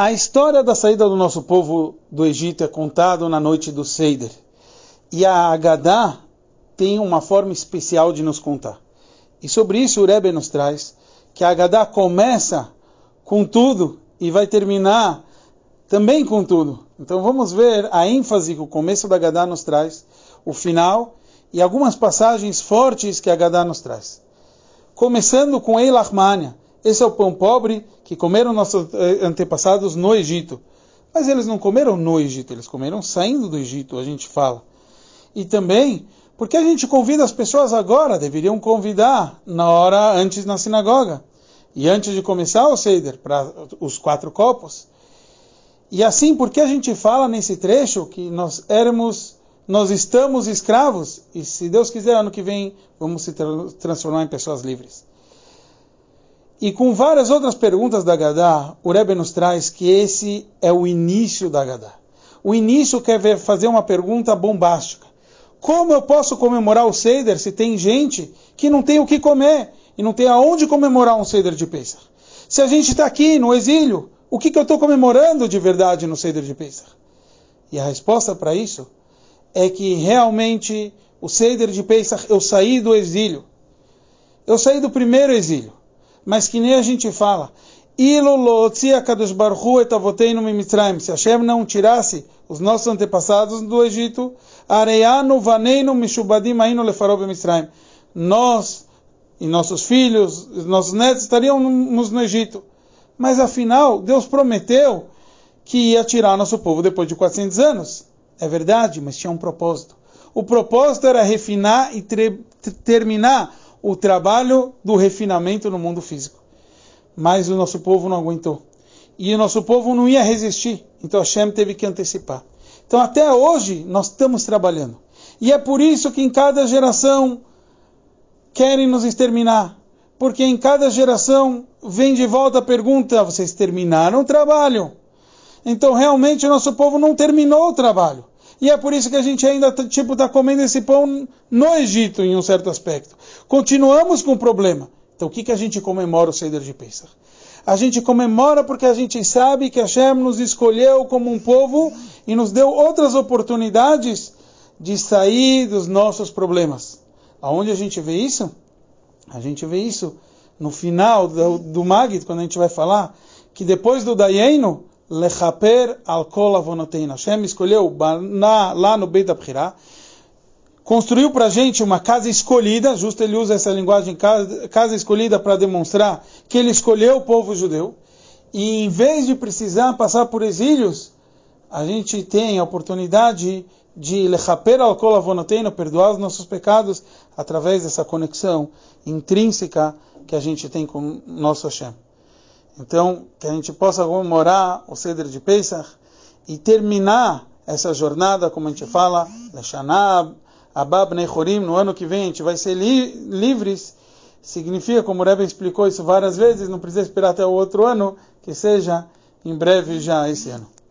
A história da saída do nosso povo do Egito é contada na noite do Seider. E a Agadá tem uma forma especial de nos contar. E sobre isso o Rebbe nos traz que a Agadá começa com tudo e vai terminar também com tudo. Então vamos ver a ênfase que o começo da Agadá nos traz, o final e algumas passagens fortes que a Agadá nos traz. Começando com Eilachmania, esse é o pão pobre que comeram nossos eh, antepassados no Egito. Mas eles não comeram no Egito, eles comeram saindo do Egito, a gente fala. E também, porque a gente convida as pessoas agora, deveriam convidar na hora antes na sinagoga. E antes de começar o Seder, para os quatro copos. E assim, porque a gente fala nesse trecho que nós éramos, nós estamos escravos, e se Deus quiser, ano que vem, vamos se transformar em pessoas livres. E com várias outras perguntas da Gadá, o Rebbe nos traz que esse é o início da Gadá. O início quer ver, fazer uma pergunta bombástica. Como eu posso comemorar o Seder se tem gente que não tem o que comer e não tem aonde comemorar um Seder de Pesach? Se a gente está aqui no exílio, o que, que eu estou comemorando de verdade no Seder de Pesach? E a resposta para isso é que realmente o Seder de Pesach eu saí do exílio. Eu saí do primeiro exílio mas que nem a gente fala. Se Hashem não tirasse os nossos antepassados do Egito, areano. Nós e nossos filhos, nossos netos estaríamos no Egito. Mas afinal, Deus prometeu que ia tirar nosso povo depois de 400 anos. É verdade, mas tinha um propósito. O propósito era refinar e terminar o trabalho do refinamento no mundo físico. Mas o nosso povo não aguentou. E o nosso povo não ia resistir. Então Hashem teve que antecipar. Então até hoje nós estamos trabalhando. E é por isso que em cada geração querem nos exterminar. Porque em cada geração vem de volta a pergunta: vocês terminaram o trabalho? Então realmente o nosso povo não terminou o trabalho. E é por isso que a gente ainda tipo está comendo esse pão no Egito, em um certo aspecto. Continuamos com o problema. Então o que, que a gente comemora o Seder de Pesach? A gente comemora porque a gente sabe que Hashem nos escolheu como um povo e nos deu outras oportunidades de sair dos nossos problemas. Aonde a gente vê isso? A gente vê isso no final do, do Magid, quando a gente vai falar que depois do Dayenu, lechaper al kol avonoteina. Hashem escolheu na, lá no Beit Abhirá, construiu para a gente uma casa escolhida, justo ele usa essa linguagem, casa, casa escolhida para demonstrar que ele escolheu o povo judeu, e em vez de precisar passar por exílios, a gente tem a oportunidade de lechaper al kol avonoteina, perdoar os nossos pecados, através dessa conexão intrínseca que a gente tem com nosso Hashem. Então, que a gente possa comemorar o Seder de Pesach e terminar essa jornada, como a gente fala, Leshanab, Abab Nechorim, no ano que vem a gente vai ser li livres. Significa, como o Rebbe explicou isso várias vezes, não precisa esperar até o outro ano, que seja em breve já esse ano.